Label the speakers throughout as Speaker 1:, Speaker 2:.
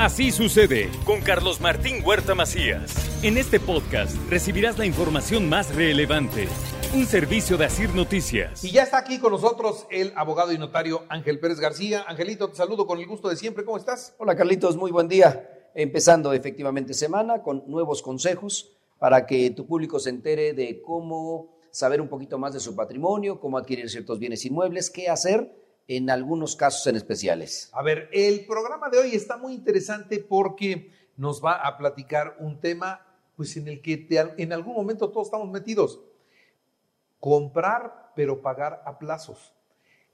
Speaker 1: Así sucede con Carlos Martín Huerta Macías. En este podcast recibirás la información más relevante. Un servicio de Asir Noticias.
Speaker 2: Y ya está aquí con nosotros el abogado y notario Ángel Pérez García. Angelito, te saludo con el gusto de siempre. ¿Cómo estás?
Speaker 3: Hola Carlitos, muy buen día. Empezando efectivamente semana con nuevos consejos para que tu público se entere de cómo saber un poquito más de su patrimonio, cómo adquirir ciertos bienes inmuebles, qué hacer en algunos casos en especiales.
Speaker 2: A ver, el programa de hoy está muy interesante porque nos va a platicar un tema pues en el que te- en algún momento todos estamos metidos. Comprar pero pagar a plazos.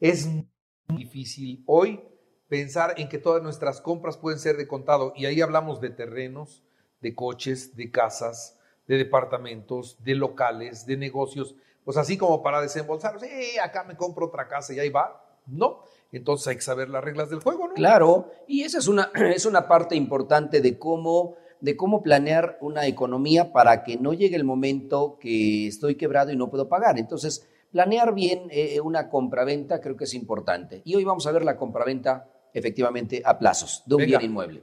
Speaker 2: Es muy difícil hoy pensar en que todas nuestras compras pueden ser de contado y ahí hablamos de terrenos, de coches, de casas, de departamentos, de locales, de negocios, pues así como para desembolsar, sí, acá me compro otra casa y ahí va. No, entonces hay que saber las reglas del juego, ¿no?
Speaker 3: Claro, y esa es una, es una parte importante de cómo, de cómo planear una economía para que no llegue el momento que estoy quebrado y no puedo pagar. Entonces, planear bien eh, una compraventa creo que es importante. Y hoy vamos a ver la compraventa efectivamente a plazos de un
Speaker 2: Venga.
Speaker 3: bien inmueble.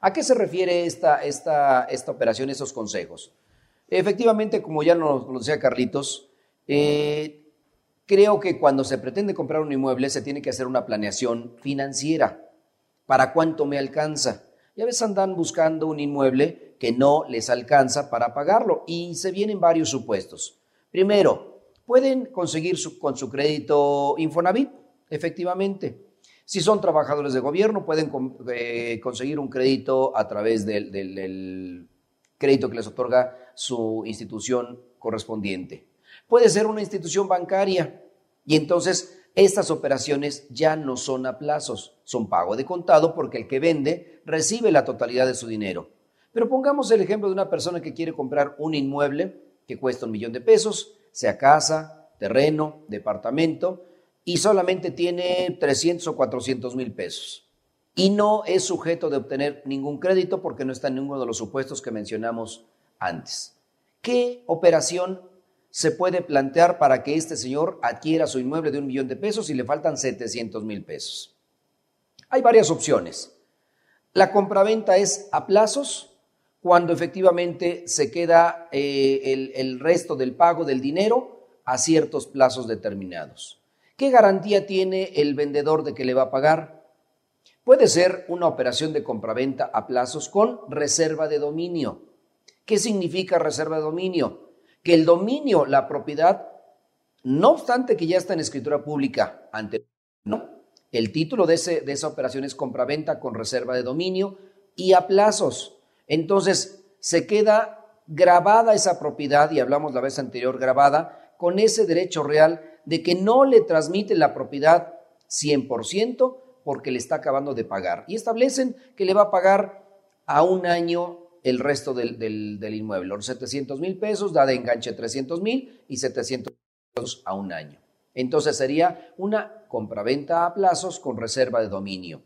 Speaker 3: ¿A qué se refiere esta, esta, esta operación, estos consejos? Efectivamente, como ya nos lo decía Carlitos, eh, creo que cuando se pretende comprar un inmueble se tiene que hacer una planeación financiera. ¿Para cuánto me alcanza? Y a veces andan buscando un inmueble que no les alcanza para pagarlo y se vienen varios supuestos. Primero, pueden conseguir con su crédito Infonavit, efectivamente. Si son trabajadores de gobierno, pueden eh, conseguir un crédito a través del crédito que les otorga su institución correspondiente. Puede ser una institución bancaria y entonces estas operaciones ya no son a plazos, son pago de contado porque el que vende recibe la totalidad de su dinero. Pero pongamos el ejemplo de una persona que quiere comprar un inmueble que cuesta un millón de pesos, sea casa, terreno, departamento, y solamente tiene 300 o 400 mil pesos. Y no es sujeto de obtener ningún crédito porque no está en ninguno de los supuestos que mencionamos antes. ¿Qué operación se puede plantear para que este señor adquiera su inmueble de un millón de pesos y le faltan 700 mil pesos? Hay varias opciones. La compraventa es a plazos, cuando efectivamente se queda eh, el, el resto del pago del dinero a ciertos plazos determinados. ¿Qué garantía tiene el vendedor de que le va a pagar? Puede ser una operación de compraventa a plazos con reserva de dominio. ¿Qué significa reserva de dominio? Que el dominio, la propiedad, no obstante que ya está en escritura pública ante no, el título de, ese, de esa operación es compraventa con reserva de dominio y a plazos. Entonces, se queda grabada esa propiedad, y hablamos la vez anterior, grabada, con ese derecho real de que no le transmite la propiedad 100% porque le está acabando de pagar. Y establecen que le va a pagar a un año el resto del, del- inmueble. Los 700 mil pesos da de enganche 300 mil y 700 pesos a un año. Entonces sería una compraventa a plazos con reserva de dominio.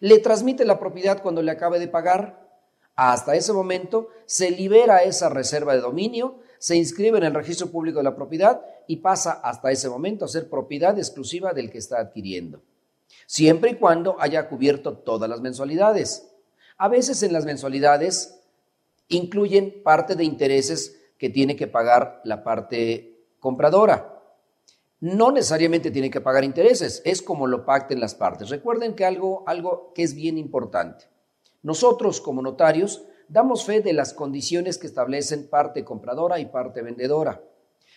Speaker 3: Le transmite la propiedad cuando le acabe de pagar. Hasta ese momento se libera esa reserva de dominio, se inscribe en el registro público de la propiedad y pasa hasta ese momento a ser propiedad exclusiva del que está adquiriendo. Siempre y cuando haya cubierto todas las mensualidades. A veces en las mensualidades incluyen parte de intereses que tiene que pagar la parte compradora. No necesariamente tiene que pagar intereses, es como lo pacten las partes. Recuerden que algo, algo que es bien importante. Nosotros como notarios damos fe de las condiciones que establecen parte compradora y parte vendedora.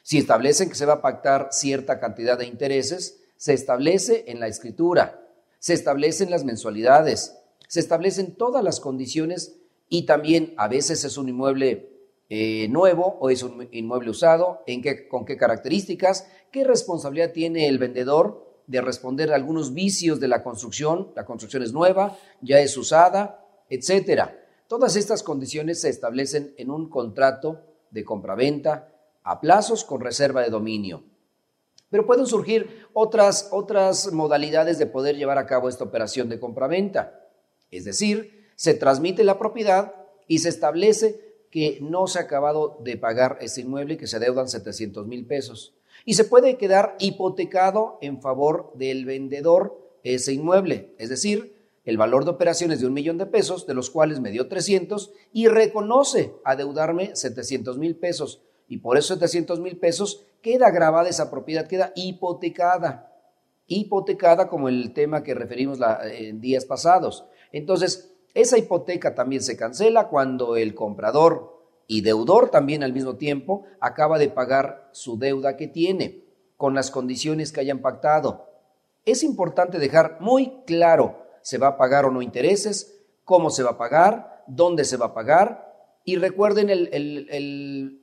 Speaker 3: Si establecen que se va a pactar cierta cantidad de intereses, se establece en la escritura, se establecen las mensualidades, se establecen todas las condiciones y también a veces es un inmueble eh, nuevo o es un inmueble usado, con qué características, qué responsabilidad tiene el vendedor de responder a algunos vicios de la construcción, la construcción es nueva, ya es usada, etcétera. Todas estas condiciones se establecen en un contrato de compraventa a plazos con reserva de dominio. Pero pueden surgir otras, otras modalidades de poder llevar a cabo esta operación de compraventa. Es decir, se transmite la propiedad y se establece que no se ha acabado de pagar ese inmueble y que se deudan 700 mil pesos. Y se puede quedar hipotecado en favor del vendedor ese inmueble. Es decir, el valor de operaciones de un millón de pesos, de los cuales me dio 300, y reconoce adeudarme 700 mil pesos. Y por esos 700 mil pesos queda grabada esa propiedad, queda hipotecada. Hipotecada como el tema que referimos en días pasados. Entonces, esa hipoteca también se cancela cuando el comprador y deudor también al mismo tiempo acaba de pagar su deuda que tiene con las condiciones que hayan pactado. Es importante dejar muy claro se va a pagar o no intereses, cómo se va a pagar, dónde se va a pagar. Y recuerden el,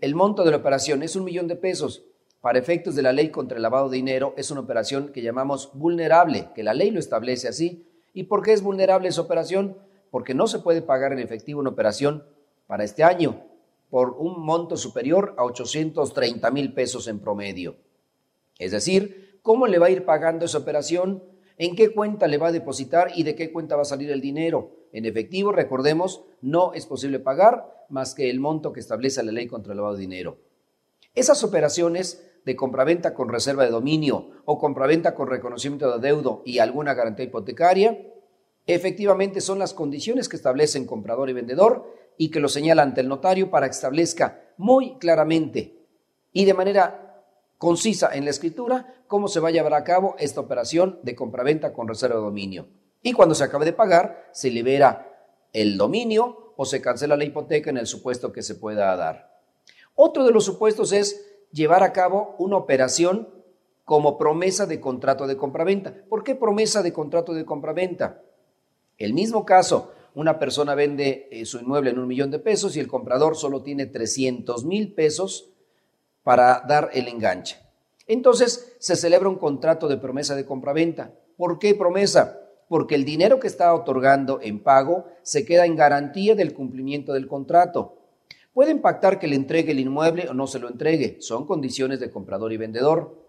Speaker 3: el, monto de la operación, es un millón de pesos. Para efectos de la ley contra el lavado de dinero, es una operación que llamamos vulnerable, que la ley lo establece así. ¿Y por qué es vulnerable esa operación? Porque no se puede pagar en efectivo una operación para este año por un monto superior a 830 mil pesos en promedio. Es decir, ¿cómo le va a ir pagando esa operación? en qué cuenta le va a depositar y de qué cuenta va a salir el dinero. En efectivo, recordemos, no es posible pagar más que el monto que establece la ley contra el lavado de dinero. Esas operaciones de compraventa con reserva de dominio o compraventa con reconocimiento de deudo y alguna garantía hipotecaria, efectivamente son las condiciones que establecen comprador y vendedor y que lo señala ante el notario para que establezca muy claramente y de manera concisa en la escritura cómo se va a llevar a cabo esta operación de compraventa con reserva de dominio. Y cuando se acabe de pagar, se libera el dominio o se cancela la hipoteca en el supuesto que se pueda dar. Otro de los supuestos es llevar a cabo una operación como promesa de contrato de compraventa. ¿Por qué promesa de contrato de compraventa? El mismo caso, una persona vende eh, su inmueble en un millón de pesos y el comprador solo tiene 300 mil pesos para dar el enganche. Entonces se celebra un contrato de promesa de compraventa. ¿Por qué promesa? Porque el dinero que está otorgando en pago se queda en garantía del cumplimiento del contrato. Puede impactar que le entregue el inmueble o no se lo entregue. Son condiciones de comprador y vendedor.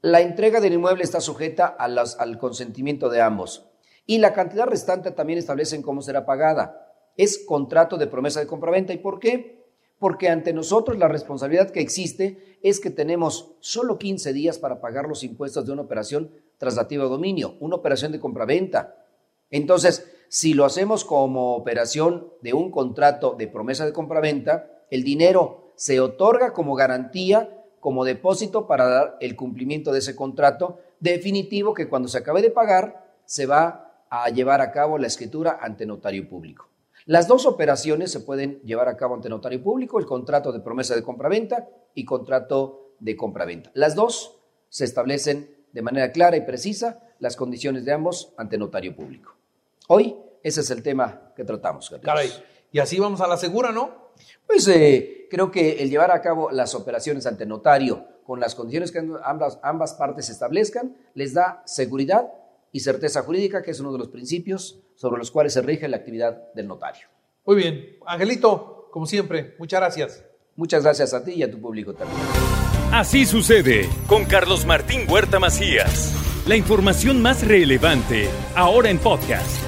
Speaker 3: La entrega del inmueble está sujeta al consentimiento de ambos. Y la cantidad restante también establecen cómo será pagada. Es contrato de promesa de compraventa. ¿Y por qué? porque ante nosotros la responsabilidad que existe es que tenemos solo 15 días para pagar los impuestos de una operación traslativa de dominio, una operación de compraventa. Entonces, si lo hacemos como operación de un contrato de promesa de compraventa, el dinero se otorga como garantía, como depósito para dar el cumplimiento de ese contrato definitivo que cuando se acabe de pagar se va a llevar a cabo la escritura ante notario público. Las dos operaciones se pueden llevar a cabo ante notario público, el contrato de promesa de compraventa y contrato de compraventa. Las dos se establecen de manera clara y precisa las condiciones de ambos ante notario público. Hoy ese es el tema que tratamos.
Speaker 2: Caray, y así vamos a la segura, ¿no?
Speaker 3: Pues eh, creo que el llevar a cabo las operaciones ante notario con las condiciones que ambas, ambas partes establezcan les da seguridad y certeza jurídica, que es uno de los principios sobre los cuales se rige la actividad del notario.
Speaker 2: Muy bien, Angelito, como siempre, muchas gracias.
Speaker 3: Muchas gracias a ti y a tu público también.
Speaker 1: Así sucede con Carlos Martín Huerta Macías. La información más relevante, ahora en podcast.